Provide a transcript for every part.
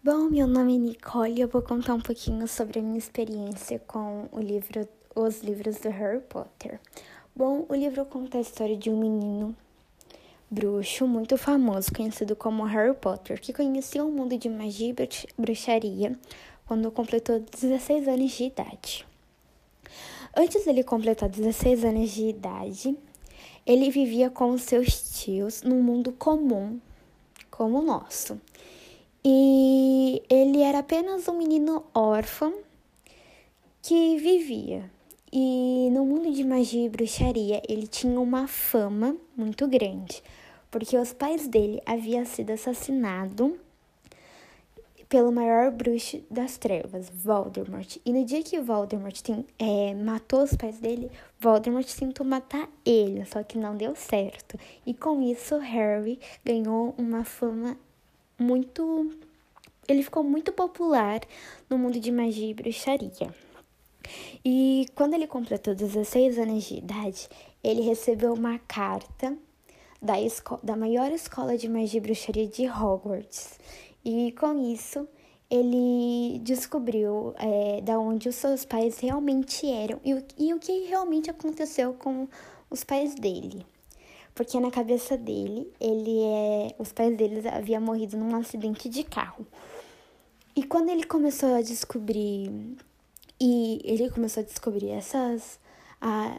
Bom, meu nome é Nicole e eu vou contar um pouquinho sobre a minha experiência com o livro, os livros do Harry Potter. Bom, o livro conta a história de um menino bruxo muito famoso, conhecido como Harry Potter, que conhecia o mundo de magia e bruxaria quando completou 16 anos de idade. Antes dele completar 16 anos de idade, ele vivia com seus tios num mundo comum como o nosso. E ele era apenas um menino órfão que vivia. E no mundo de magia e bruxaria, ele tinha uma fama muito grande, porque os pais dele haviam sido assassinados pelo maior bruxo das trevas, Voldemort. E no dia que Voldemort tem, é, matou os pais dele, Voldemort tentou matar ele, só que não deu certo. E com isso, Harry ganhou uma fama muito. Ele ficou muito popular no mundo de magia e bruxaria. E quando ele completou 16 anos de idade, ele recebeu uma carta da, da maior escola de magia e bruxaria de Hogwarts. E com isso, ele descobriu é, da onde os seus pais realmente eram e, e o que realmente aconteceu com os pais dele porque na cabeça dele, ele é, os pais dele haviam morrido num acidente de carro. E quando ele começou a descobrir e ele começou a descobrir essas a,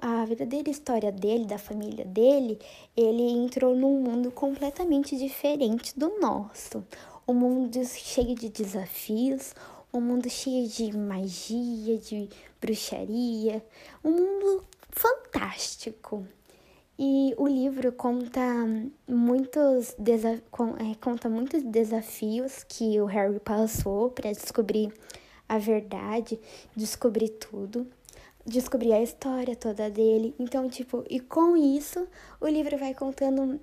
a verdadeira história dele, da família dele, ele entrou num mundo completamente diferente do nosso. Um mundo cheio de desafios, um mundo cheio de magia, de bruxaria, um mundo fantástico. E o livro conta muitos, é, conta muitos desafios que o Harry passou para descobrir a verdade, descobrir tudo, descobrir a história toda dele. Então, tipo, e com isso, o livro vai contando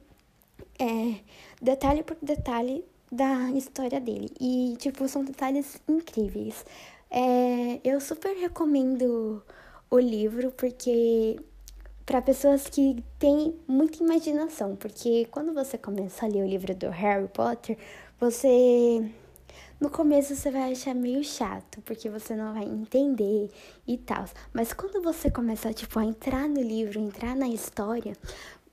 é, detalhe por detalhe da história dele. E, tipo, são detalhes incríveis. É, eu super recomendo o livro porque para pessoas que têm muita imaginação, porque quando você começa a ler o livro do Harry Potter, você no começo você vai achar meio chato, porque você não vai entender e tal. Mas quando você começa tipo a entrar no livro, entrar na história,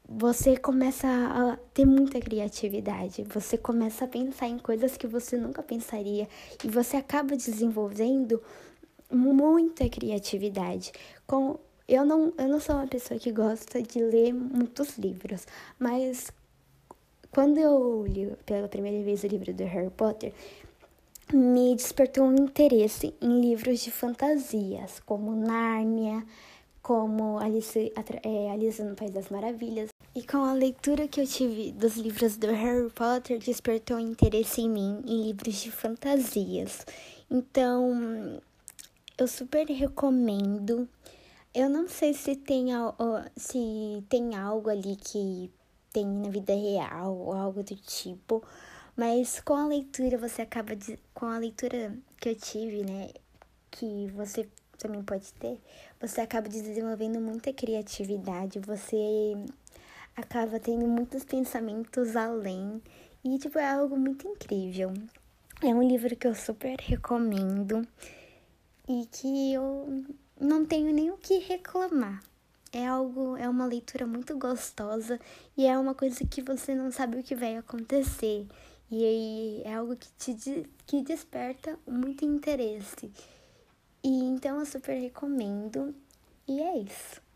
você começa a ter muita criatividade, você começa a pensar em coisas que você nunca pensaria e você acaba desenvolvendo muita criatividade. Com eu não, eu não sou uma pessoa que gosta de ler muitos livros, mas quando eu li pela primeira vez o livro do Harry Potter, me despertou um interesse em livros de fantasias, como Nárnia, como Alice, é, Alice no País das Maravilhas. E com a leitura que eu tive dos livros do Harry Potter, despertou um interesse em mim em livros de fantasias. Então, eu super recomendo. Eu não sei se tem, se tem algo ali que tem na vida real ou algo do tipo, mas com a leitura você acaba de, com a leitura que eu tive, né, que você também pode ter, você acaba desenvolvendo muita criatividade, você acaba tendo muitos pensamentos além e tipo é algo muito incrível. É um livro que eu super recomendo e que eu não tenho nem o que reclamar. É algo, é uma leitura muito gostosa e é uma coisa que você não sabe o que vai acontecer. E aí é algo que te que desperta muito interesse. E então eu super recomendo. E é isso.